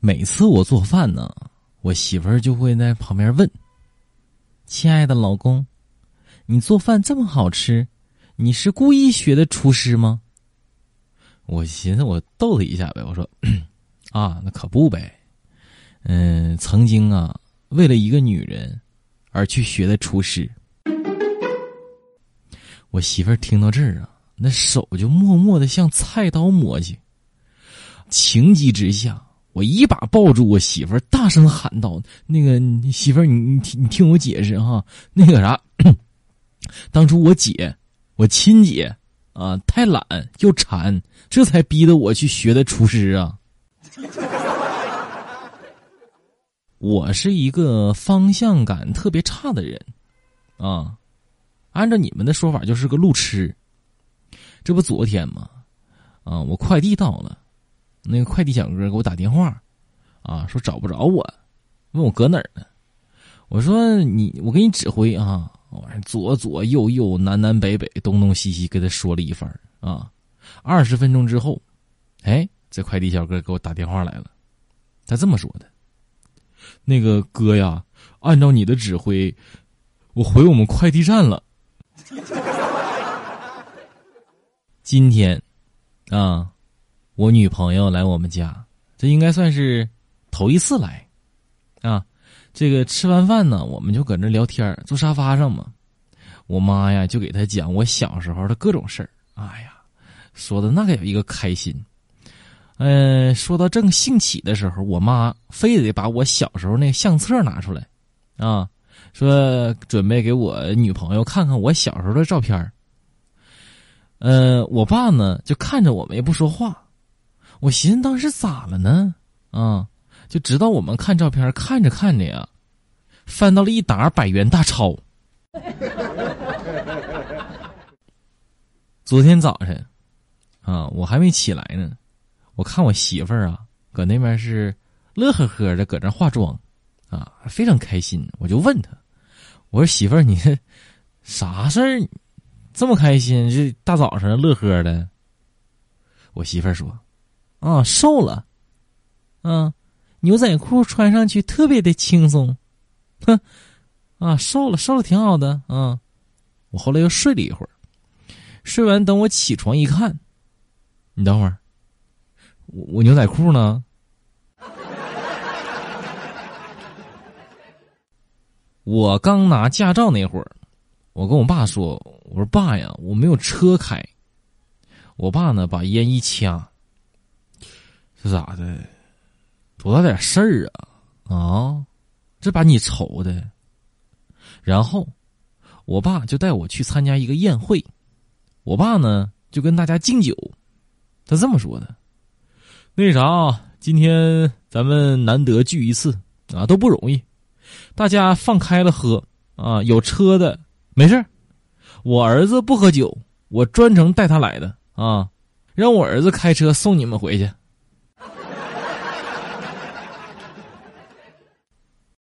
每次我做饭呢，我媳妇儿就会在旁边问：“亲爱的老公，你做饭这么好吃，你是故意学的厨师吗？”我寻思我逗他一下呗，我说：“ 啊，那可不呗，嗯，曾经啊，为了一个女人而去学的厨师。”我媳妇儿听到这儿啊，那手就默默的向菜刀摸去。情急之下，我一把抱住我媳妇儿，大声喊道：“那个媳妇儿，你你听你听我解释哈，那个啥，当初我姐，我亲姐啊，太懒又馋，这才逼得我去学的厨师啊。我是一个方向感特别差的人，啊。”按照你们的说法，就是个路痴。这不昨天吗？啊，我快递到了，那个快递小哥给我打电话，啊，说找不着我，问我搁哪儿呢？我说你，我给你指挥啊，我左左右右、南南北北、东东西西，给他说了一番啊。二十分钟之后，哎，这快递小哥给我打电话来了，他这么说的：“那个哥呀，按照你的指挥，我回我们快递站了。”今天，啊，我女朋友来我们家，这应该算是头一次来，啊，这个吃完饭呢，我们就搁那聊天，坐沙发上嘛。我妈呀，就给她讲我小时候的各种事儿。哎呀，说的那个有一个开心。嗯，说到正兴起的时候，我妈非得把我小时候那相册拿出来，啊。说准备给我女朋友看看我小时候的照片呃，我爸呢就看着我们也不说话，我寻思当时咋了呢？啊，就直到我们看照片看着看着呀，翻到了一沓百元大钞。昨天早晨，啊，我还没起来呢，我看我媳妇儿啊，搁那边是乐呵呵的搁那化妆。啊，非常开心，我就问他：“我说媳妇儿，你啥事儿这么开心？这大早上乐呵的。”我媳妇儿说：“啊，瘦了，啊，牛仔裤穿上去特别的轻松，哼，啊，瘦了，瘦了挺好的啊。”我后来又睡了一会儿，睡完等我起床一看，你等会儿，我我牛仔裤呢？我刚拿驾照那会儿，我跟我爸说：“我说爸呀，我没有车开。”我爸呢，把烟一掐，这咋的？多大点事儿啊？啊，这把你愁的。然后，我爸就带我去参加一个宴会，我爸呢就跟大家敬酒，他这么说的：“那啥，今天咱们难得聚一次啊，都不容易。”大家放开了喝啊！有车的没事我儿子不喝酒，我专程带他来的啊！让我儿子开车送你们回去。